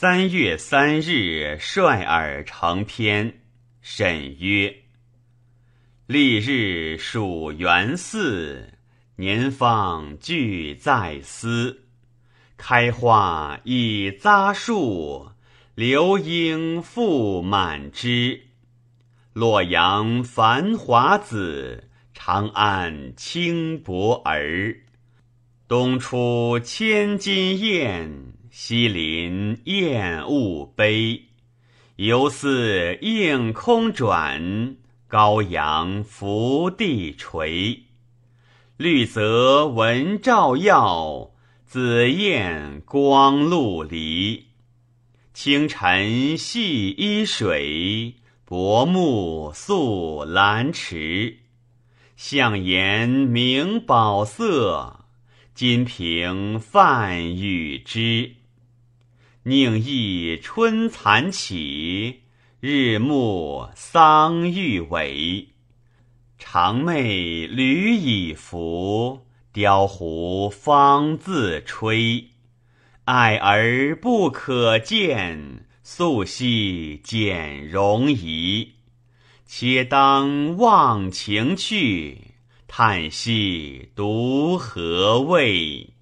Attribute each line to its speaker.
Speaker 1: 三月三日，率尔成篇。沈曰：“历日属元嗣，年方俱在思。开花已匝树，流莺复满枝。洛阳繁华子，长安轻薄儿。东出千金雁。”西林燕雾悲，犹似映空转，高阳伏地垂。绿泽闻照耀，紫燕光露离。清晨细依水，薄暮宿兰池。象岩明宝色，金瓶泛雨汁。宁忆春残起，日暮桑欲萎。长寐履已服，雕壶方自吹。爱而不可见，素兮简容仪。且当忘情去，叹息独何味？